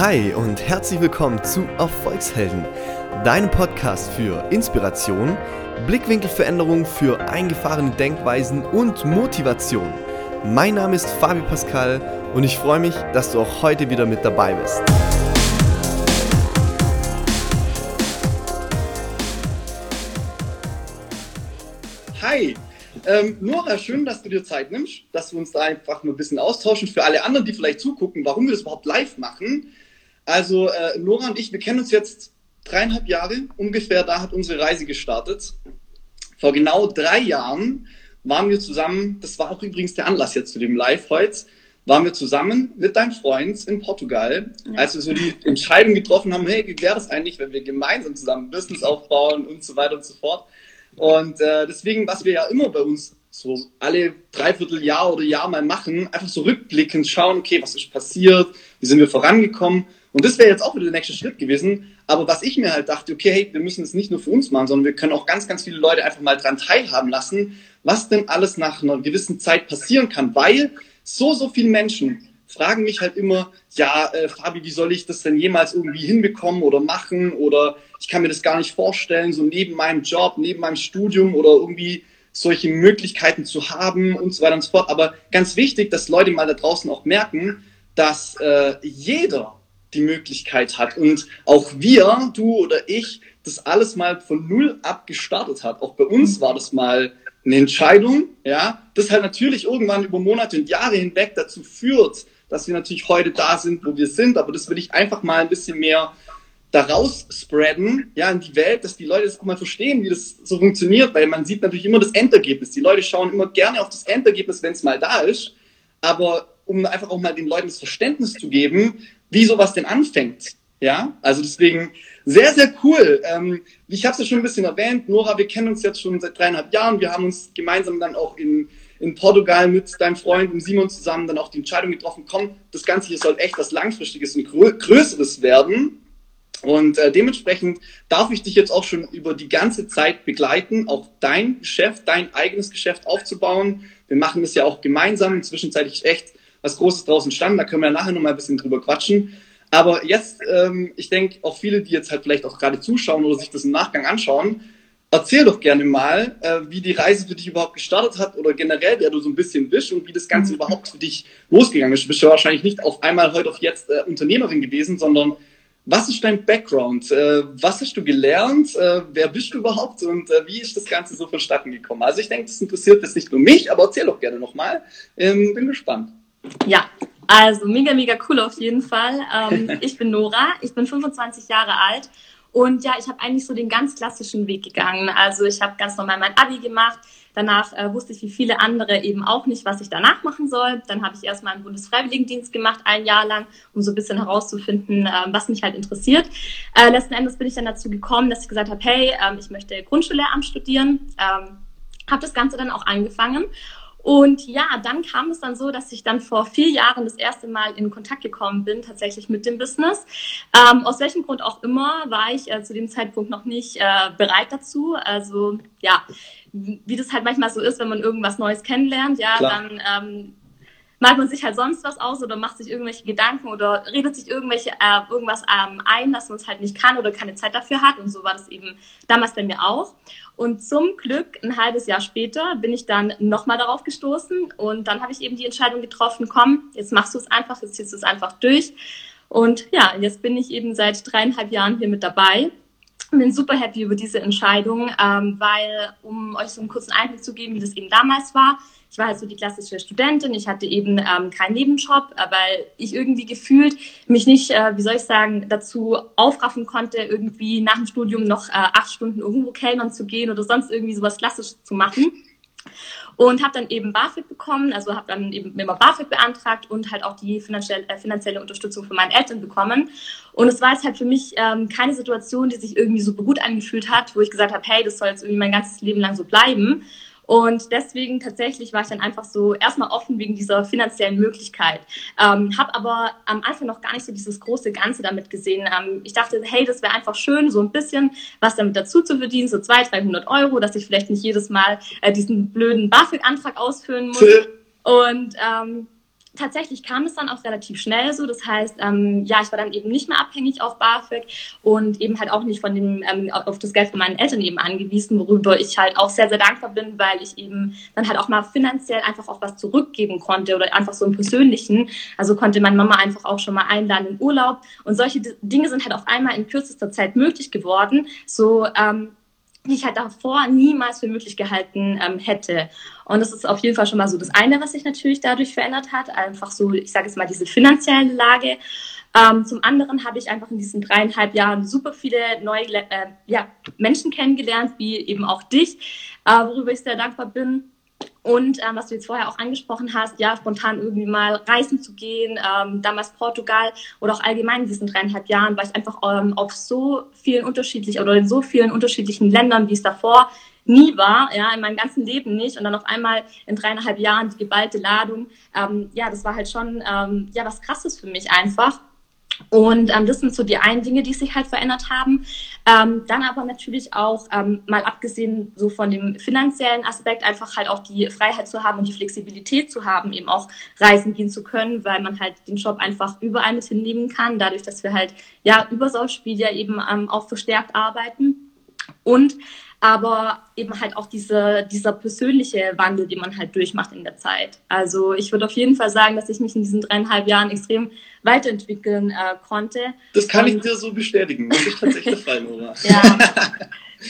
Hi und herzlich willkommen zu Erfolgshelden, deinem Podcast für Inspiration, Blickwinkelveränderung für eingefahrene Denkweisen und Motivation. Mein Name ist Fabi Pascal und ich freue mich, dass du auch heute wieder mit dabei bist. Hi, ähm, Nora, schön, dass du dir Zeit nimmst, dass wir uns da einfach nur ein bisschen austauschen. Für alle anderen, die vielleicht zugucken, warum wir das überhaupt live machen. Also äh, Nora und ich, wir kennen uns jetzt dreieinhalb Jahre ungefähr, da hat unsere Reise gestartet. Vor genau drei Jahren waren wir zusammen, das war auch übrigens der Anlass jetzt zu dem Live heute, waren wir zusammen mit deinem Freund in Portugal, ja. als wir so die Entscheidung getroffen haben, hey, wie wäre das eigentlich, wenn wir gemeinsam zusammen Business aufbauen und so weiter und so fort. Und äh, deswegen, was wir ja immer bei uns so alle dreiviertel Jahr oder Jahr mal machen, einfach so rückblickend schauen, okay, was ist passiert, wie sind wir vorangekommen. Und das wäre jetzt auch wieder der nächste Schritt gewesen. Aber was ich mir halt dachte, okay, hey, wir müssen es nicht nur für uns machen, sondern wir können auch ganz, ganz viele Leute einfach mal dran teilhaben lassen, was denn alles nach einer gewissen Zeit passieren kann. Weil so, so viele Menschen fragen mich halt immer, ja, äh, Fabi, wie soll ich das denn jemals irgendwie hinbekommen oder machen? Oder ich kann mir das gar nicht vorstellen, so neben meinem Job, neben meinem Studium oder irgendwie solche Möglichkeiten zu haben und so weiter und so fort. Aber ganz wichtig, dass Leute mal da draußen auch merken, dass äh, jeder die Möglichkeit hat und auch wir, du oder ich, das alles mal von null ab gestartet hat. Auch bei uns war das mal eine Entscheidung, ja, das halt natürlich irgendwann über Monate und Jahre hinweg dazu führt, dass wir natürlich heute da sind, wo wir sind. Aber das will ich einfach mal ein bisschen mehr daraus spreaden, ja, in die Welt, dass die Leute das auch mal verstehen, wie das so funktioniert, weil man sieht natürlich immer das Endergebnis. Die Leute schauen immer gerne auf das Endergebnis, wenn es mal da ist. Aber um einfach auch mal den Leuten das Verständnis zu geben, wie sowas denn anfängt. Ja, also deswegen sehr, sehr cool. Ähm, ich habe es ja schon ein bisschen erwähnt, Nora, wir kennen uns jetzt schon seit dreieinhalb Jahren. Wir haben uns gemeinsam dann auch in in Portugal mit deinem Freund Simon zusammen dann auch die Entscheidung getroffen, komm, das Ganze hier soll echt was Langfristiges und Größeres werden. Und äh, dementsprechend darf ich dich jetzt auch schon über die ganze Zeit begleiten, auch dein Geschäft, dein eigenes Geschäft aufzubauen. Wir machen das ja auch gemeinsam. Inzwischen ist echt was Großes draußen stand. Da können wir nachher noch mal ein bisschen drüber quatschen. Aber jetzt, ähm, ich denke, auch viele, die jetzt halt vielleicht auch gerade zuschauen oder sich das im Nachgang anschauen, Erzähl doch gerne mal, äh, wie die Reise für dich überhaupt gestartet hat oder generell, wer du so ein bisschen bist und wie das Ganze mhm. überhaupt für dich losgegangen ist. Du bist ja wahrscheinlich nicht auf einmal heute auf jetzt äh, Unternehmerin gewesen, sondern was ist dein Background? Äh, was hast du gelernt? Äh, wer bist du überhaupt und äh, wie ist das Ganze so vonstatten gekommen? Also ich denke, das interessiert jetzt nicht nur mich, aber erzähl doch gerne nochmal. Ähm, bin gespannt. Ja, also mega, mega cool auf jeden Fall. Ähm, ich bin Nora, ich bin 25 Jahre alt und ja, ich habe eigentlich so den ganz klassischen Weg gegangen. Also ich habe ganz normal mein Abi gemacht. Danach äh, wusste ich wie viele andere eben auch nicht, was ich danach machen soll. Dann habe ich erstmal einen Bundesfreiwilligendienst gemacht, ein Jahr lang, um so ein bisschen herauszufinden, äh, was mich halt interessiert. Äh, letzten Endes bin ich dann dazu gekommen, dass ich gesagt habe, hey, ähm, ich möchte Grundschullehramt studieren. Ähm, habe das Ganze dann auch angefangen und ja, dann kam es dann so, dass ich dann vor vier Jahren das erste Mal in Kontakt gekommen bin, tatsächlich mit dem Business. Ähm, aus welchem Grund auch immer war ich äh, zu dem Zeitpunkt noch nicht äh, bereit dazu. Also ja, wie das halt manchmal so ist, wenn man irgendwas Neues kennenlernt, ja, Klar. dann ähm, malt man sich halt sonst was aus oder macht sich irgendwelche Gedanken oder redet sich irgendwelche, äh, irgendwas ähm, ein, dass man es halt nicht kann oder keine Zeit dafür hat. Und so war das eben damals bei mir auch. Und zum Glück, ein halbes Jahr später, bin ich dann nochmal darauf gestoßen und dann habe ich eben die Entscheidung getroffen, komm, jetzt machst du es einfach, jetzt ziehst du es einfach durch. Und ja, jetzt bin ich eben seit dreieinhalb Jahren hier mit dabei bin super happy über diese Entscheidung, ähm, weil, um euch so einen kurzen Einblick zu geben, wie das eben damals war, ich war halt so die klassische Studentin, ich hatte eben ähm, keinen Nebenjob, äh, weil ich irgendwie gefühlt mich nicht, äh, wie soll ich sagen, dazu aufraffen konnte, irgendwie nach dem Studium noch äh, acht Stunden irgendwo Kellnern zu gehen oder sonst irgendwie sowas Klassisches zu machen und habe dann eben BAföG bekommen, also habe dann eben immer BAföG beantragt und halt auch die finanzielle, äh, finanzielle Unterstützung von meinen Eltern bekommen. Und es war jetzt halt für mich ähm, keine Situation, die sich irgendwie super gut angefühlt hat, wo ich gesagt habe, hey, das soll jetzt irgendwie mein ganzes Leben lang so bleiben. Und deswegen tatsächlich war ich dann einfach so erstmal offen wegen dieser finanziellen Möglichkeit. Ähm, habe aber am Anfang noch gar nicht so dieses große Ganze damit gesehen. Ähm, ich dachte, hey, das wäre einfach schön, so ein bisschen was damit dazu zu verdienen, so 200, 300 Euro, dass ich vielleicht nicht jedes Mal äh, diesen blöden BAföG-Antrag ausführen muss. Und ähm, tatsächlich kam es dann auch relativ schnell so. Das heißt, ähm, ja, ich war dann eben nicht mehr abhängig auf BAföG und eben halt auch nicht von dem, ähm, auf das Geld von meinen Eltern eben angewiesen, worüber ich halt auch sehr, sehr dankbar bin, weil ich eben dann halt auch mal finanziell einfach auch was zurückgeben konnte oder einfach so im Persönlichen. Also konnte meine Mama einfach auch schon mal einladen in Urlaub und solche Dinge sind halt auf einmal in kürzester Zeit möglich geworden. So, ähm, die ich halt davor niemals für möglich gehalten ähm, hätte. Und das ist auf jeden Fall schon mal so das eine, was sich natürlich dadurch verändert hat. Einfach so, ich sage jetzt mal, diese finanzielle Lage. Ähm, zum anderen habe ich einfach in diesen dreieinhalb Jahren super viele neue äh, ja, Menschen kennengelernt, wie eben auch dich, äh, worüber ich sehr dankbar bin. Und ähm, was du jetzt vorher auch angesprochen hast, ja, spontan irgendwie mal reisen zu gehen, ähm, damals Portugal oder auch allgemein in diesen dreieinhalb Jahren, war ich einfach ähm, auf so vielen unterschiedlichen oder in so vielen unterschiedlichen Ländern, wie es davor nie war, ja, in meinem ganzen Leben nicht. Und dann auf einmal in dreieinhalb Jahren die geballte Ladung. Ähm, ja, das war halt schon ähm, ja was Krasses für mich einfach. Und ähm, das sind so die einen Dinge, die sich halt verändert haben. Ähm, dann aber natürlich auch, ähm, mal abgesehen so von dem finanziellen Aspekt, einfach halt auch die Freiheit zu haben und die Flexibilität zu haben, eben auch reisen gehen zu können, weil man halt den Job einfach überall mit hinnehmen kann, dadurch, dass wir halt ja über Social Media eben ähm, auch verstärkt arbeiten. Und aber eben halt auch diese, dieser persönliche Wandel, den man halt durchmacht in der Zeit. Also ich würde auf jeden Fall sagen, dass ich mich in diesen dreieinhalb Jahren extrem weiterentwickeln äh, konnte. Das kann und, ich dir so bestätigen. Das ist tatsächlich der Fall, Nora. ja,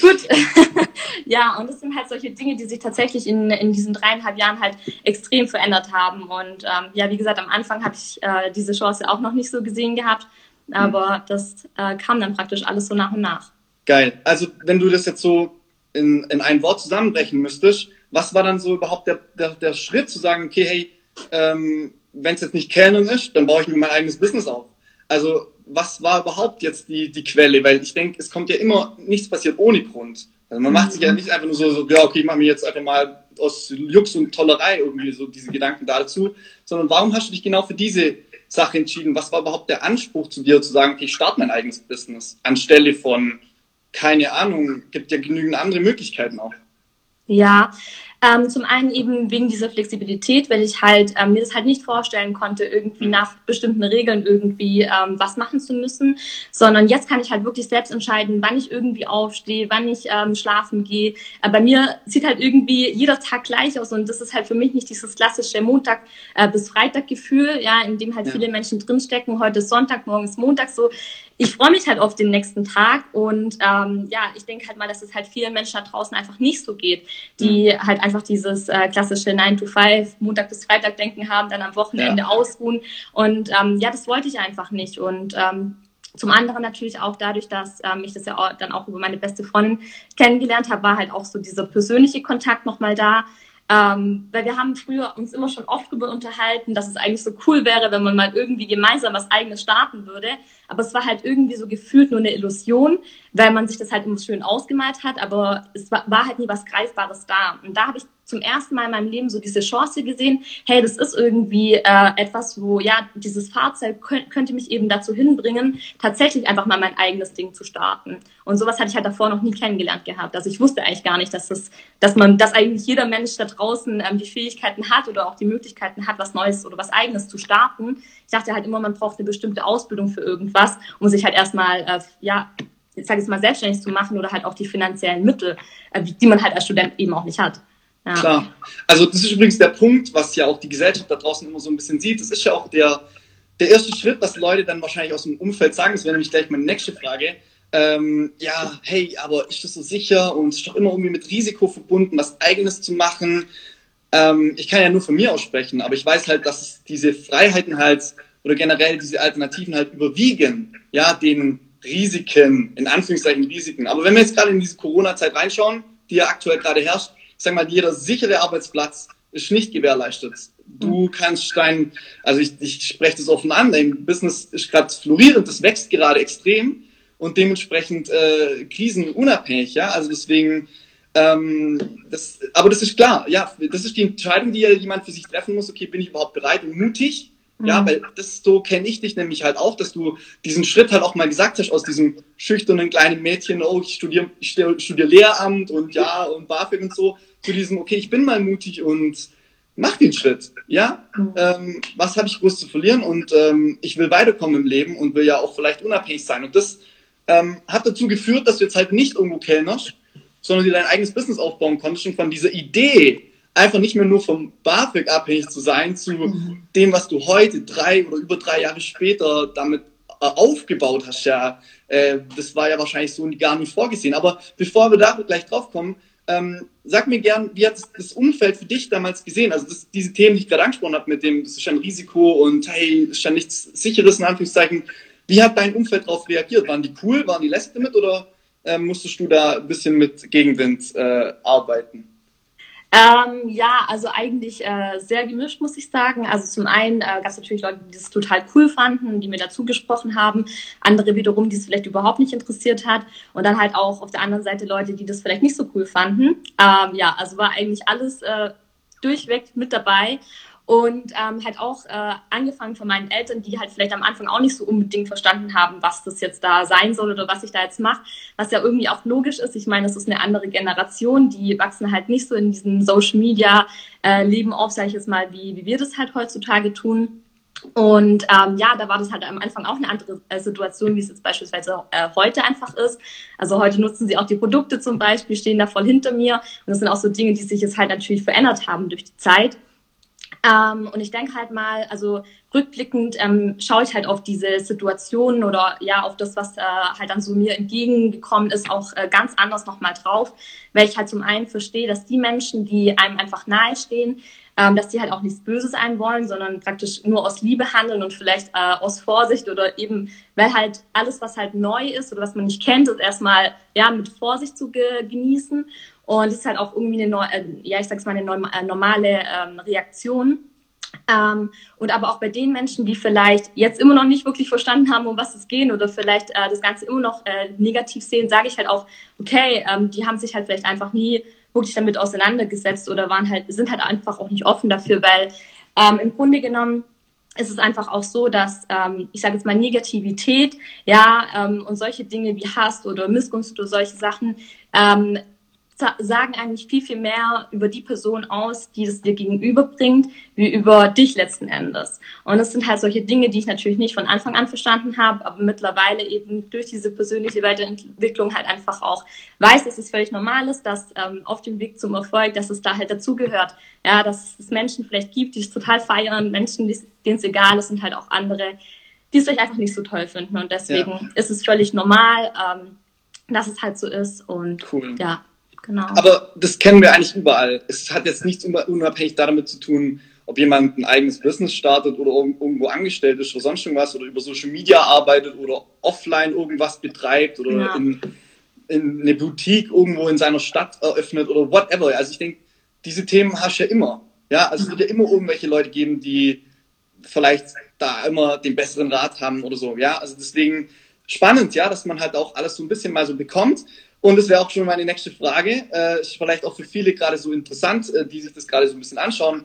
gut. ja, und das sind halt solche Dinge, die sich tatsächlich in, in diesen dreieinhalb Jahren halt extrem verändert haben. Und ähm, ja, wie gesagt, am Anfang habe ich äh, diese Chance auch noch nicht so gesehen gehabt, aber mhm. das äh, kam dann praktisch alles so nach und nach. Geil. Also wenn du das jetzt so in, in ein Wort zusammenbrechen müsstest, was war dann so überhaupt der, der, der Schritt zu sagen, okay, hey, ähm, wenn es jetzt nicht Canon ist, dann baue ich mir mein eigenes Business auf. Also was war überhaupt jetzt die, die Quelle? Weil ich denke, es kommt ja immer, nichts passiert ohne Grund. Also man macht sich ja mhm. nicht einfach nur so, so ja, okay, ich mache mir jetzt einfach mal aus Jux und Tollerei irgendwie so diese Gedanken dazu, sondern warum hast du dich genau für diese Sache entschieden? Was war überhaupt der Anspruch zu dir, zu sagen, okay, ich starte mein eigenes Business, anstelle von keine Ahnung, gibt ja genügend andere Möglichkeiten auch. Ja, ähm, zum einen eben wegen dieser Flexibilität, weil ich halt ähm, mir das halt nicht vorstellen konnte, irgendwie mhm. nach bestimmten Regeln irgendwie ähm, was machen zu müssen, sondern jetzt kann ich halt wirklich selbst entscheiden, wann ich irgendwie aufstehe, wann ich ähm, schlafen gehe. Äh, bei mir sieht halt irgendwie jeder Tag gleich aus und das ist halt für mich nicht dieses klassische Montag äh, bis Freitag Gefühl, ja, in dem halt ja. viele Menschen drinstecken. Heute ist Sonntag, morgen ist Montag. So, ich freue mich halt auf den nächsten Tag und ähm, ja, ich denke halt mal, dass es halt vielen Menschen da draußen einfach nicht so geht, die mhm. halt einfach dieses äh, klassische 9 to 5, Montag bis Freitag denken haben, dann am Wochenende ja. ausruhen und ähm, ja, das wollte ich einfach nicht und ähm, zum anderen natürlich auch dadurch, dass ähm, ich das ja auch, dann auch über meine beste Freundin kennengelernt habe, war halt auch so dieser persönliche Kontakt nochmal da. Ähm, weil wir haben früher uns immer schon oft darüber unterhalten, dass es eigentlich so cool wäre, wenn man mal irgendwie gemeinsam was eigenes starten würde. Aber es war halt irgendwie so gefühlt nur eine Illusion, weil man sich das halt immer schön ausgemalt hat, aber es war, war halt nie was Greifbares da. Und da habe ich zum ersten Mal in meinem Leben so diese Chance gesehen, hey, das ist irgendwie äh, etwas, wo ja, dieses Fahrzeug könnt, könnte mich eben dazu hinbringen, tatsächlich einfach mal mein eigenes Ding zu starten. Und sowas hatte ich halt davor noch nie kennengelernt gehabt. Also ich wusste eigentlich gar nicht, dass das, dass man, dass eigentlich jeder Mensch da draußen ähm, die Fähigkeiten hat oder auch die Möglichkeiten hat, was Neues oder was Eigenes zu starten. Ich dachte halt immer, man braucht eine bestimmte Ausbildung für irgendwas, um sich halt erstmal, äh, ja, ich sage jetzt mal, selbstständig zu machen oder halt auch die finanziellen Mittel, äh, die man halt als Student eben auch nicht hat. Ja. Klar. Also das ist übrigens der Punkt, was ja auch die Gesellschaft da draußen immer so ein bisschen sieht. Das ist ja auch der, der erste Schritt, was Leute dann wahrscheinlich aus dem Umfeld sagen. Das wäre nämlich gleich meine nächste Frage. Ähm, ja, hey, aber ist das so sicher und ist doch immer irgendwie mit Risiko verbunden, was Eigenes zu machen. Ähm, ich kann ja nur von mir aussprechen, aber ich weiß halt, dass diese Freiheiten halt oder generell diese Alternativen halt überwiegen, ja, den Risiken, in Anführungszeichen Risiken. Aber wenn wir jetzt gerade in diese Corona-Zeit reinschauen, die ja aktuell gerade herrscht, ich sag mal, jeder sichere Arbeitsplatz ist nicht gewährleistet. Du mhm. kannst dein, also ich, ich spreche das offen an, dein Business ist gerade florierend, das wächst gerade extrem und dementsprechend äh, krisenunabhängig, ja. Also deswegen, ähm, das, aber das ist klar, ja, das ist die Entscheidung, die ja jemand für sich treffen muss. Okay, bin ich überhaupt bereit und mutig? Ja, mhm. weil das so kenne ich dich nämlich halt auch, dass du diesen Schritt halt auch mal gesagt hast aus diesem schüchternen kleinen Mädchen, oh, ich studiere ich studier Lehramt und ja und BAföG und so, zu diesem, okay, ich bin mal mutig und mach den Schritt, ja. Mhm. Ähm, was habe ich groß zu verlieren und ähm, ich will weiterkommen im Leben und will ja auch vielleicht unabhängig sein. Und das ähm, hat dazu geführt, dass du jetzt halt nicht irgendwo kellnerst, sondern dir dein eigenes Business aufbauen konntest und von dieser Idee, einfach nicht mehr nur vom BAföG abhängig zu sein, zu mhm. dem, was du heute, drei oder über drei Jahre später damit äh, aufgebaut hast, ja, äh, das war ja wahrscheinlich so gar nicht vorgesehen. Aber bevor wir da gleich drauf kommen, ähm, sag mir gern, wie hat das Umfeld für dich damals gesehen? Also das, diese Themen, die ich gerade angesprochen habe, mit dem, das ist ein Risiko und hey, ist ja nichts Sicheres in Anführungszeichen. Wie hat dein Umfeld darauf reagiert? Waren die cool? Waren die lässig damit oder äh, musstest du da ein bisschen mit Gegenwind äh, arbeiten? Ähm, ja, also eigentlich äh, sehr gemischt, muss ich sagen. Also zum einen äh, gab es natürlich Leute, die das total cool fanden, die mir dazu gesprochen haben. Andere wiederum, die es vielleicht überhaupt nicht interessiert hat. Und dann halt auch auf der anderen Seite Leute, die das vielleicht nicht so cool fanden. Ähm, ja, also war eigentlich alles äh, durchweg mit dabei. Und ähm, halt auch äh, angefangen von meinen Eltern, die halt vielleicht am Anfang auch nicht so unbedingt verstanden haben, was das jetzt da sein soll oder was ich da jetzt mache, was ja irgendwie auch logisch ist. Ich meine, es ist eine andere Generation, die wachsen halt nicht so in diesem Social Media äh, Leben auf, sage ich jetzt mal, wie, wie wir das halt heutzutage tun. Und ähm, ja, da war das halt am Anfang auch eine andere äh, Situation, wie es jetzt beispielsweise äh, heute einfach ist. Also heute nutzen sie auch die Produkte zum Beispiel, stehen da voll hinter mir. Und das sind auch so Dinge, die sich jetzt halt natürlich verändert haben durch die Zeit. Ähm, und ich denke halt mal, also rückblickend ähm, schaue ich halt auf diese Situationen oder ja auf das, was äh, halt dann so mir entgegengekommen ist, auch äh, ganz anders nochmal drauf, weil ich halt zum einen verstehe, dass die Menschen, die einem einfach nahestehen, ähm, dass die halt auch nichts Böses ein wollen, sondern praktisch nur aus Liebe handeln und vielleicht äh, aus Vorsicht oder eben, weil halt alles, was halt neu ist oder was man nicht kennt, ist erstmal ja mit Vorsicht zu ge genießen. Und es ist halt auch irgendwie eine, äh, ja, ich sag's mal, eine äh, normale ähm, Reaktion. Ähm, und aber auch bei den Menschen, die vielleicht jetzt immer noch nicht wirklich verstanden haben, um was es geht oder vielleicht äh, das Ganze immer noch äh, negativ sehen, sage ich halt auch, okay, ähm, die haben sich halt vielleicht einfach nie wirklich damit auseinandergesetzt oder waren halt, sind halt einfach auch nicht offen dafür, weil ähm, im Grunde genommen ist es einfach auch so, dass ähm, ich sage jetzt mal Negativität, ja, ähm, und solche Dinge wie Hass oder Missgunst oder solche Sachen ähm, sagen eigentlich viel, viel mehr über die Person aus, die es dir gegenüberbringt, wie über dich letzten Endes. Und es sind halt solche Dinge, die ich natürlich nicht von Anfang an verstanden habe, aber mittlerweile eben durch diese persönliche Weiterentwicklung halt einfach auch weiß, dass es völlig normal ist, dass ähm, auf dem Weg zum Erfolg, dass es da halt dazugehört. Ja, dass es Menschen vielleicht gibt, die es total feiern, Menschen, denen es egal ist und halt auch andere, die es vielleicht einfach nicht so toll finden. Und deswegen ja. ist es völlig normal, ähm, dass es halt so ist. Und cool. ja, Genau. Aber das kennen wir eigentlich überall. Es hat jetzt nichts unabhängig damit zu tun, ob jemand ein eigenes Business startet oder irgendwo angestellt ist oder sonst irgendwas oder über Social Media arbeitet oder offline irgendwas betreibt oder ja. in, in eine Boutique irgendwo in seiner Stadt eröffnet oder whatever. Also ich denke, diese Themen hast du ja immer. Ja, also es wird ja immer irgendwelche Leute geben, die vielleicht da immer den besseren Rat haben oder so. Ja, also deswegen spannend, ja, dass man halt auch alles so ein bisschen mal so bekommt. Und das wäre auch schon meine nächste Frage. Äh, ist vielleicht auch für viele gerade so interessant, äh, die sich das gerade so ein bisschen anschauen.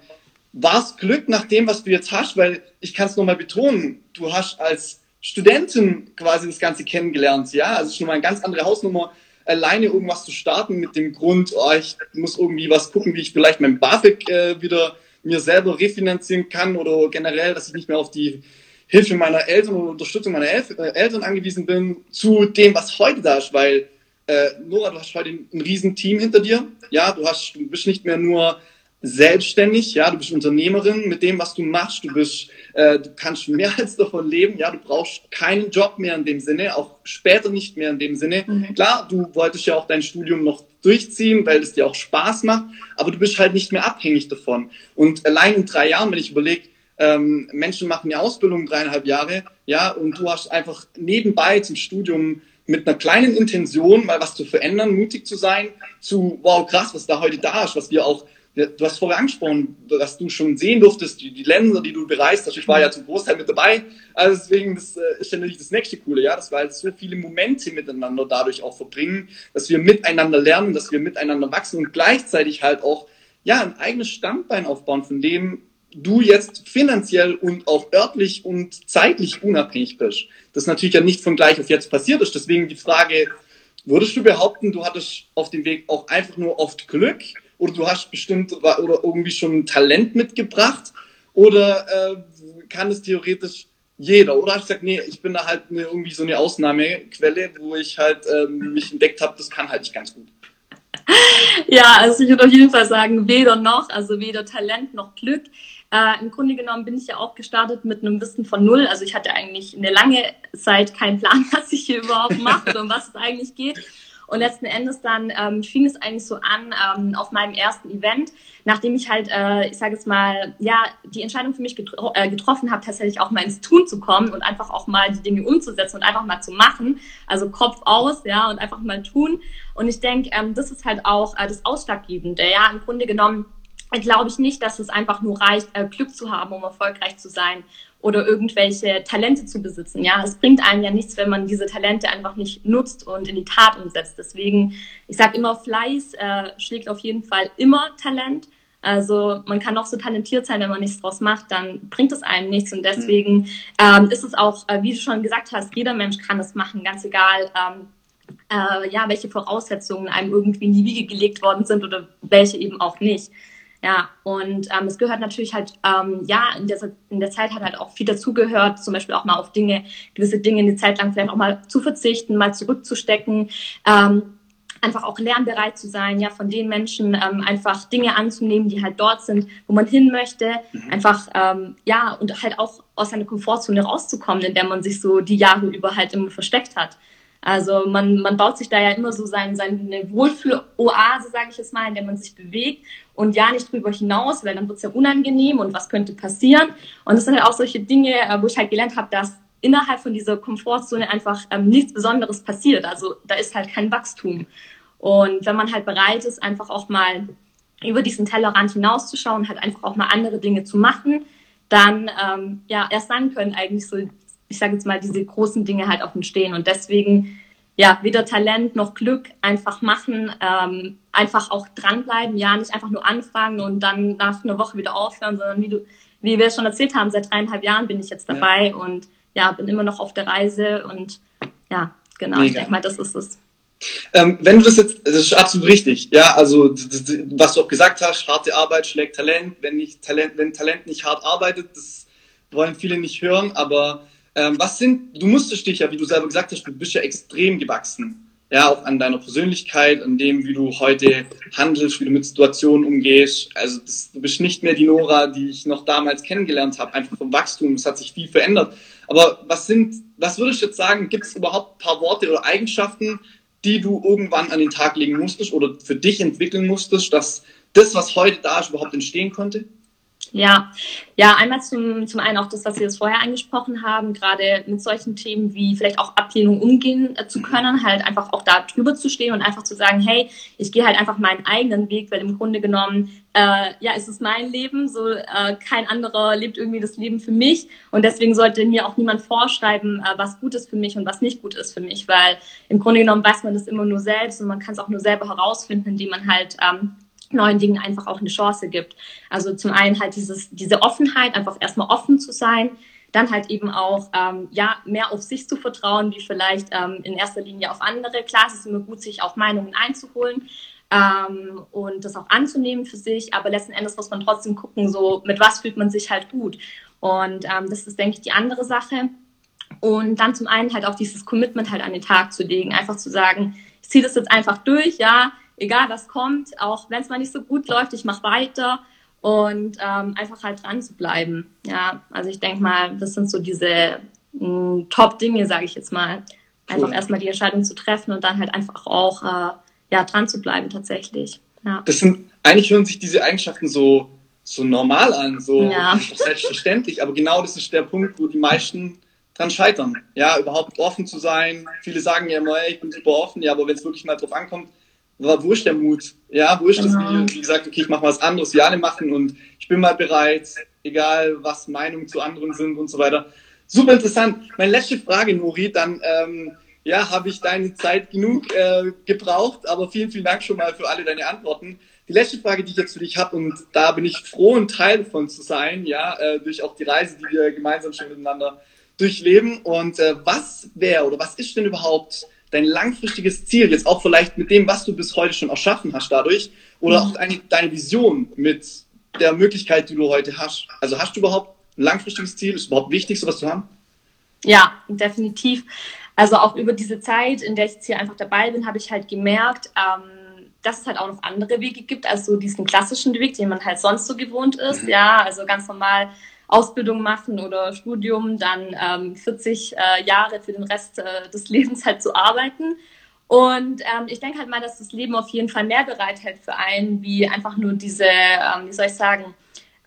War es Glück nach dem, was du jetzt hast? Weil ich kann es nochmal betonen, du hast als Studentin quasi das Ganze kennengelernt. Ja, also schon mal eine ganz andere Hausnummer, alleine irgendwas zu starten mit dem Grund, oh, ich muss irgendwie was gucken, wie ich vielleicht mein BAföG äh, wieder mir selber refinanzieren kann oder generell, dass ich nicht mehr auf die Hilfe meiner Eltern oder Unterstützung meiner Elf äh, Eltern angewiesen bin, zu dem, was heute da ist, weil äh, Nora, du hast heute ein riesen Team hinter dir. Ja, du hast, du bist nicht mehr nur selbstständig, ja, du bist Unternehmerin mit dem, was du machst, du bist, äh, du kannst mehr als davon leben, ja, du brauchst keinen Job mehr in dem Sinne, auch später nicht mehr in dem Sinne. Mhm. Klar, du wolltest ja auch dein Studium noch durchziehen, weil es dir auch Spaß macht, aber du bist halt nicht mehr abhängig davon. Und allein in drei Jahren, wenn ich überlege, ähm, Menschen machen eine Ausbildung dreieinhalb Jahre, ja, und du hast einfach nebenbei zum Studium mit einer kleinen Intention mal was zu verändern, mutig zu sein, zu, wow, krass, was da heute da ist, was wir auch, du hast vorher angesprochen, dass du schon sehen durftest, die, die Länder, die du bereist. Hast, ich war ja zum Großteil mit dabei, also deswegen, das äh, ist ja natürlich das nächste Coole, ja, dass wir halt so viele Momente miteinander dadurch auch verbringen, dass wir miteinander lernen, dass wir miteinander wachsen und gleichzeitig halt auch, ja, ein eigenes Standbein aufbauen, von dem du jetzt finanziell und auch örtlich und zeitlich unabhängig bist. Das natürlich ja nicht von gleich auf jetzt passiert ist. Deswegen die Frage, würdest du behaupten, du hattest auf dem Weg auch einfach nur oft Glück oder du hast bestimmt oder irgendwie schon Talent mitgebracht oder äh, kann es theoretisch jeder? Oder hast du gesagt, nee, ich bin da halt eine, irgendwie so eine Ausnahmequelle, wo ich halt ähm, mich entdeckt habe, das kann halt ich ganz gut. Ja, also ich würde auf jeden Fall sagen, weder noch, also weder Talent noch Glück. Äh, Im Grunde genommen bin ich ja auch gestartet mit einem Wissen von null. Also ich hatte eigentlich eine lange Zeit keinen Plan, was ich hier überhaupt mache um was es eigentlich geht. Und letzten Endes dann ähm, fing es eigentlich so an ähm, auf meinem ersten Event, nachdem ich halt, äh, ich sage jetzt mal, ja, die Entscheidung für mich getro äh, getroffen habe, tatsächlich auch mal ins Tun zu kommen und einfach auch mal die Dinge umzusetzen und einfach mal zu machen. Also Kopf aus, ja, und einfach mal tun. Und ich denke, ähm, das ist halt auch äh, das Ausschlaggebende. Ja, im Grunde genommen glaube ich nicht, dass es einfach nur reicht, äh, Glück zu haben, um erfolgreich zu sein oder irgendwelche Talente zu besitzen. Ja, es bringt einem ja nichts, wenn man diese Talente einfach nicht nutzt und in die Tat umsetzt. Deswegen, ich sage immer, Fleiß äh, schlägt auf jeden Fall immer Talent. Also man kann auch so talentiert sein, wenn man nichts draus macht, dann bringt es einem nichts. Und deswegen ähm, ist es auch, äh, wie du schon gesagt hast, jeder Mensch kann das machen, ganz egal, ähm, äh, ja, welche Voraussetzungen einem irgendwie in die Wiege gelegt worden sind oder welche eben auch nicht. Ja, und ähm, es gehört natürlich halt, ähm, ja, in der, in der Zeit hat halt auch viel dazugehört, zum Beispiel auch mal auf Dinge, gewisse Dinge eine Zeit lang vielleicht auch mal zu verzichten, mal zurückzustecken, ähm, einfach auch lernbereit zu sein, ja, von den Menschen ähm, einfach Dinge anzunehmen, die halt dort sind, wo man hin möchte, mhm. einfach, ähm, ja, und halt auch aus seiner Komfortzone rauszukommen, in der man sich so die Jahre über halt immer versteckt hat. Also man, man baut sich da ja immer so sein, seine Wohlfühl-Oase, sage ich jetzt mal, in der man sich bewegt und ja nicht drüber hinaus, weil dann wird es ja unangenehm und was könnte passieren. Und das sind halt auch solche Dinge, äh, wo ich halt gelernt habe, dass innerhalb von dieser Komfortzone einfach ähm, nichts Besonderes passiert. Also da ist halt kein Wachstum. Und wenn man halt bereit ist, einfach auch mal über diesen Tellerrand hinauszuschauen, halt einfach auch mal andere Dinge zu machen, dann ähm, ja erst dann können eigentlich so ich sage jetzt mal, diese großen Dinge halt auch entstehen. Und deswegen, ja, weder Talent noch Glück, einfach machen, ähm, einfach auch dranbleiben, ja, nicht einfach nur anfangen und dann nach einer Woche wieder aufhören, sondern wie du, wie wir schon erzählt haben, seit dreieinhalb Jahren bin ich jetzt dabei ja. und ja, bin immer noch auf der Reise und ja, genau, Mega. ich denke mal, das ist es. Ähm, wenn du das jetzt, das ist absolut richtig, ja, also was du auch gesagt hast, harte Arbeit schlägt Talent, wenn nicht Talent, wenn Talent nicht hart arbeitet, das wollen viele nicht hören, aber ähm, was sind, du musstest dich ja, wie du selber gesagt hast, du bist ja extrem gewachsen. Ja, auch an deiner Persönlichkeit, an dem, wie du heute handelst, wie du mit Situationen umgehst. Also das, du bist nicht mehr die Nora, die ich noch damals kennengelernt habe, einfach vom Wachstum. Es hat sich viel verändert. Aber was sind, was würdest du jetzt sagen, gibt es überhaupt ein paar Worte oder Eigenschaften, die du irgendwann an den Tag legen musstest oder für dich entwickeln musstest, dass das, was heute da ist, überhaupt entstehen konnte? Ja, ja, einmal zum, zum einen auch das, was Sie jetzt vorher angesprochen haben, gerade mit solchen Themen wie vielleicht auch Ablehnung umgehen äh, zu können, halt einfach auch da drüber zu stehen und einfach zu sagen, hey, ich gehe halt einfach meinen eigenen Weg, weil im Grunde genommen, äh, ja, es ist mein Leben, so äh, kein anderer lebt irgendwie das Leben für mich und deswegen sollte mir auch niemand vorschreiben, äh, was gut ist für mich und was nicht gut ist für mich, weil im Grunde genommen weiß man das immer nur selbst und man kann es auch nur selber herausfinden, indem man halt ähm, neuen Dingen einfach auch eine Chance gibt. Also zum einen halt dieses, diese Offenheit, einfach erstmal offen zu sein, dann halt eben auch ähm, ja mehr auf sich zu vertrauen, wie vielleicht ähm, in erster Linie auf andere. Klar, es ist immer gut, sich auch Meinungen einzuholen ähm, und das auch anzunehmen für sich, aber letzten Endes muss man trotzdem gucken, so mit was fühlt man sich halt gut. Und ähm, das ist, denke ich, die andere Sache. Und dann zum einen halt auch dieses Commitment halt an den Tag zu legen, einfach zu sagen, ich ziehe das jetzt einfach durch, ja, egal was kommt, auch wenn es mal nicht so gut läuft, ich mache weiter und ähm, einfach halt dran zu bleiben. Ja, also ich denke mal, das sind so diese mm, Top-Dinge, sage ich jetzt mal. Einfach cool. erstmal die Entscheidung zu treffen und dann halt einfach auch äh, ja, dran zu bleiben tatsächlich. Ja. Das sind, eigentlich hören sich diese Eigenschaften so, so normal an, so ja. selbstverständlich, aber genau das ist der Punkt, wo die meisten dran scheitern. Ja, überhaupt offen zu sein. Viele sagen ja immer, ich bin super offen, ja, aber wenn es wirklich mal drauf ankommt, wo ist der Mut? Ja, wo ist genau. das, wie, wie gesagt, okay, ich mache was anderes, wie alle machen und ich bin mal bereit, egal was Meinungen zu anderen sind und so weiter. Super interessant. Meine letzte Frage, Nuri, dann ähm, ja, habe ich deine Zeit genug äh, gebraucht, aber vielen, vielen Dank schon mal für alle deine Antworten. Die letzte Frage, die ich jetzt für dich habe, und da bin ich froh, ein Teil davon zu sein, ja, äh, durch auch die Reise, die wir gemeinsam schon miteinander durchleben. Und äh, was wäre oder was ist denn überhaupt dein langfristiges Ziel, jetzt auch vielleicht mit dem, was du bis heute schon erschaffen hast dadurch, oder mhm. auch deine, deine Vision mit der Möglichkeit, die du heute hast? Also hast du überhaupt ein langfristiges Ziel? Ist es überhaupt wichtig, sowas zu haben? Ja, definitiv. Also auch über diese Zeit, in der ich jetzt hier einfach dabei bin, habe ich halt gemerkt, ähm, dass es halt auch noch andere Wege gibt, als so diesen klassischen Weg, den man halt sonst so gewohnt ist. Mhm. Ja, also ganz normal Ausbildung machen oder Studium, dann ähm, 40 äh, Jahre für den Rest äh, des Lebens halt zu arbeiten. Und ähm, ich denke halt mal, dass das Leben auf jeden Fall mehr bereithält für einen, wie einfach nur diese, ähm, wie soll ich sagen,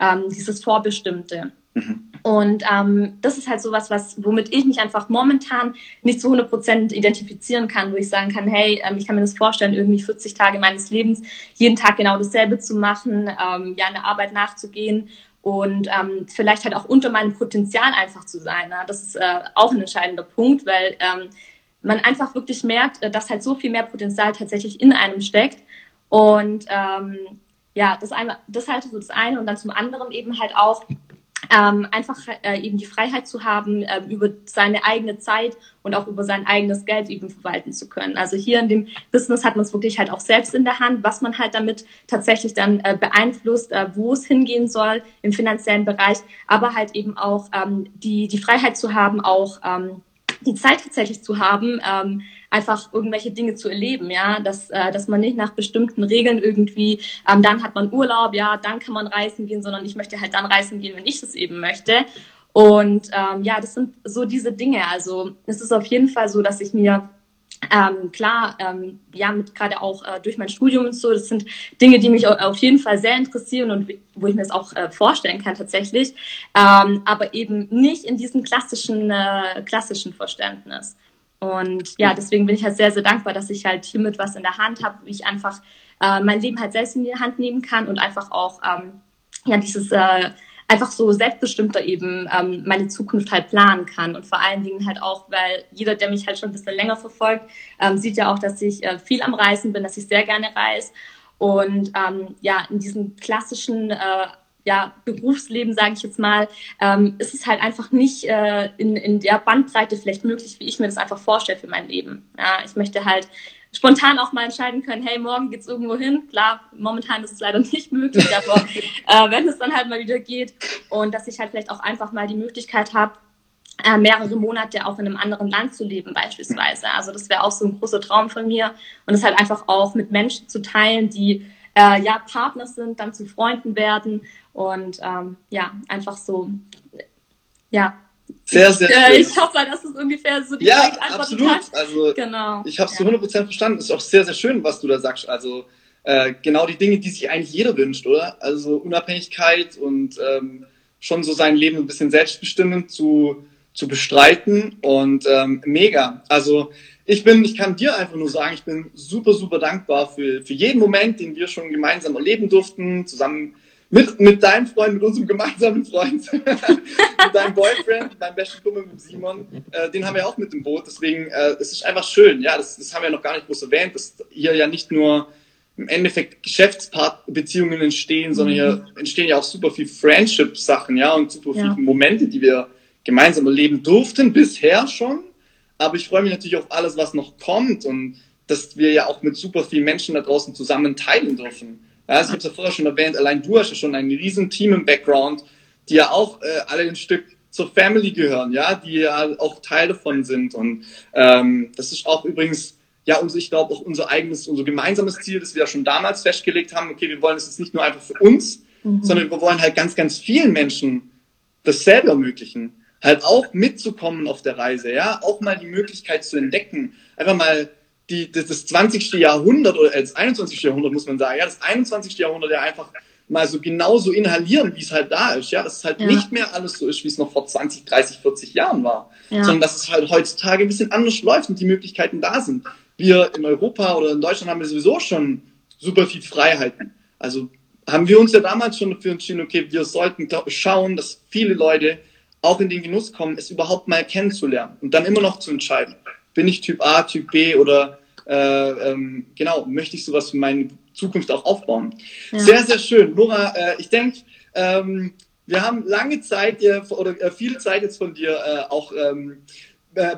ähm, dieses Vorbestimmte. Mhm. Und ähm, das ist halt sowas, was, womit ich mich einfach momentan nicht zu 100% identifizieren kann, wo ich sagen kann, hey, ähm, ich kann mir das vorstellen, irgendwie 40 Tage meines Lebens jeden Tag genau dasselbe zu machen, ja, eine Arbeit nachzugehen und ähm, vielleicht halt auch unter meinem Potenzial einfach zu sein. Ne? Das ist äh, auch ein entscheidender Punkt, weil ähm, man einfach wirklich merkt, äh, dass halt so viel mehr Potenzial tatsächlich in einem steckt. Und ähm, ja, das, eine, das halt so das eine und dann zum anderen eben halt auch ähm, einfach äh, eben die Freiheit zu haben, äh, über seine eigene Zeit und auch über sein eigenes Geld eben verwalten zu können. Also hier in dem Business hat man es wirklich halt auch selbst in der Hand, was man halt damit tatsächlich dann äh, beeinflusst, äh, wo es hingehen soll im finanziellen Bereich, aber halt eben auch ähm, die, die Freiheit zu haben, auch ähm, die Zeit tatsächlich zu haben, ähm, einfach irgendwelche Dinge zu erleben, ja, dass, äh, dass man nicht nach bestimmten Regeln irgendwie, ähm, dann hat man Urlaub, ja, dann kann man reisen gehen, sondern ich möchte halt dann reisen gehen, wenn ich es eben möchte. Und ähm, ja, das sind so diese Dinge. Also es ist auf jeden Fall so, dass ich mir ähm, klar, ähm, ja, mit gerade auch äh, durch mein Studium und so, das sind Dinge, die mich auf jeden Fall sehr interessieren und wo ich mir das auch äh, vorstellen kann tatsächlich, ähm, aber eben nicht in diesem klassischen, äh, klassischen Verständnis. Und ja, deswegen bin ich halt sehr, sehr dankbar, dass ich halt hiermit was in der Hand habe, wie ich einfach äh, mein Leben halt selbst in die Hand nehmen kann und einfach auch ähm, ja dieses äh, einfach so selbstbestimmter eben ähm, meine Zukunft halt planen kann. Und vor allen Dingen halt auch, weil jeder, der mich halt schon ein bisschen länger verfolgt, ähm, sieht ja auch, dass ich äh, viel am Reisen bin, dass ich sehr gerne reise. Und ähm, ja, in diesem klassischen äh, ja, Berufsleben, sage ich jetzt mal, ähm, ist es halt einfach nicht äh, in, in der Bandbreite vielleicht möglich, wie ich mir das einfach vorstelle für mein Leben. Ja, ich möchte halt spontan auch mal entscheiden können, hey, morgen geht's irgendwo hin. Klar, momentan ist es leider nicht möglich, aber äh, wenn es dann halt mal wieder geht und dass ich halt vielleicht auch einfach mal die Möglichkeit habe, äh, mehrere Monate auch in einem anderen Land zu leben beispielsweise. Also das wäre auch so ein großer Traum von mir und es halt einfach auch mit Menschen zu teilen, die äh, ja Partner sind, dann zu Freunden werden und ähm, ja, einfach so, ja. Sehr, sehr schön. Äh, ich hoffe, dass es ungefähr so die Ja, absolut. Hat. Also, genau. ich habe es ja. zu 100% verstanden. Ist auch sehr, sehr schön, was du da sagst. Also, äh, genau die Dinge, die sich eigentlich jeder wünscht, oder? Also, Unabhängigkeit und ähm, schon so sein Leben ein bisschen selbstbestimmend zu, zu bestreiten und ähm, mega. Also, ich bin, ich kann dir einfach nur sagen, ich bin super, super dankbar für, für jeden Moment, den wir schon gemeinsam erleben durften, zusammen mit, mit deinem Freund, mit unserem gemeinsamen Freund, mit deinem Boyfriend, deinem besten Kumpel mit Simon, äh, den haben wir auch mit im Boot. Deswegen, äh, es ist einfach schön, ja, das, das haben wir noch gar nicht groß erwähnt, dass hier ja nicht nur im Endeffekt Geschäftsbeziehungen entstehen, sondern hier mhm. entstehen ja auch super viel Friendship-Sachen, ja, und super viele Momente, die wir gemeinsam erleben durften, bisher schon. Aber ich freue mich natürlich auf alles, was noch kommt und dass wir ja auch mit super vielen Menschen da draußen zusammen teilen dürfen. Ja, also ich habe es ja vorher schon erwähnt, allein du hast ja schon ein riesen Team im Background, die ja auch äh, alle ein Stück zur Family gehören, ja, die ja auch Teil davon sind. Und ähm, das ist auch übrigens, ja, unser, ich glaube auch unser eigenes, unser gemeinsames Ziel, das wir ja schon damals festgelegt haben, okay, wir wollen es jetzt nicht nur einfach für uns, mhm. sondern wir wollen halt ganz, ganz vielen Menschen dasselbe ermöglichen. Halt auch mitzukommen auf der Reise, ja, auch mal die Möglichkeit zu entdecken, einfach mal die, das, das 20. Jahrhundert oder das 21. Jahrhundert, muss man sagen, ja, das 21. Jahrhundert ja einfach mal so genauso inhalieren, wie es halt da ist, ja, dass es halt ja. nicht mehr alles so ist, wie es noch vor 20, 30, 40 Jahren war, ja. sondern dass es halt heutzutage ein bisschen anders läuft und die Möglichkeiten da sind. Wir in Europa oder in Deutschland haben wir sowieso schon super viel Freiheiten. Also haben wir uns ja damals schon dafür entschieden, okay, wir sollten schauen, dass viele Leute auch in den Genuss kommen, es überhaupt mal kennenzulernen und dann immer noch zu entscheiden bin ich Typ A, Typ B oder äh, ähm, genau, möchte ich sowas für meine Zukunft auch aufbauen. Ja. Sehr, sehr schön. Nora, äh, ich denke, ähm, wir haben lange Zeit äh, oder äh, viel Zeit jetzt von dir äh, auch ähm, äh,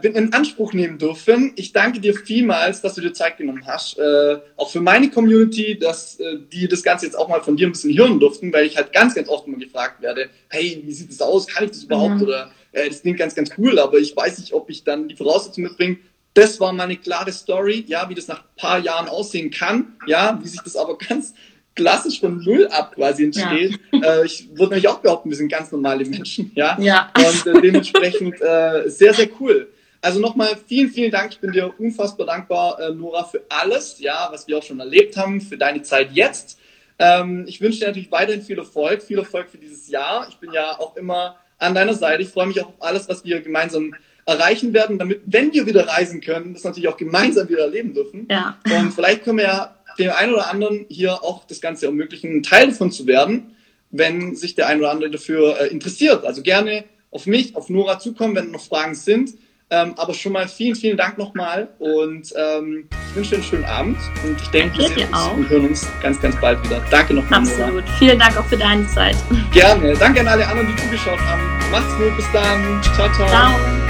bin in Anspruch nehmen dürfen. Ich danke dir vielmals, dass du dir Zeit genommen hast. Äh, auch für meine Community, dass äh, die das Ganze jetzt auch mal von dir ein bisschen hören durften, weil ich halt ganz, ganz oft immer gefragt werde, hey, wie sieht das aus? Kann ich das überhaupt? Mhm. Oder äh, das klingt ganz, ganz cool, aber ich weiß nicht, ob ich dann die Voraussetzungen mitbringe. Das war meine klare Story, ja, wie das nach ein paar Jahren aussehen kann, ja, wie sich das aber ganz klassisch von Null ab quasi entsteht. Ja. Äh, ich würde nämlich auch behaupten, wir sind ganz normale Menschen, ja. ja. Und äh, dementsprechend äh, sehr, sehr cool. Also nochmal vielen, vielen Dank. Ich bin dir unfassbar dankbar, äh, Nora, für alles, ja, was wir auch schon erlebt haben, für deine Zeit jetzt. Ähm, ich wünsche dir natürlich weiterhin viel Erfolg, viel Erfolg für dieses Jahr. Ich bin ja auch immer an deiner Seite. Ich freue mich auch auf alles, was wir gemeinsam erreichen werden, damit, wenn wir wieder reisen können, das natürlich auch gemeinsam wieder erleben dürfen. Ja. Und vielleicht können wir ja dem einen oder anderen hier auch das Ganze ermöglichen, Teil davon zu werden, wenn sich der ein oder andere dafür äh, interessiert. Also gerne auf mich, auf Nora zukommen, wenn noch Fragen sind. Ähm, aber schon mal vielen, vielen Dank nochmal und ähm, ich wünsche dir einen schönen Abend und ich denke, wir sehen uns und hören uns ganz, ganz bald wieder. Danke nochmal. Absolut. Nora. Vielen Dank auch für deine Zeit. Gerne. Danke an alle anderen, die zugeschaut haben. Macht's gut. Bis dann. Ciao, ciao. Ciao.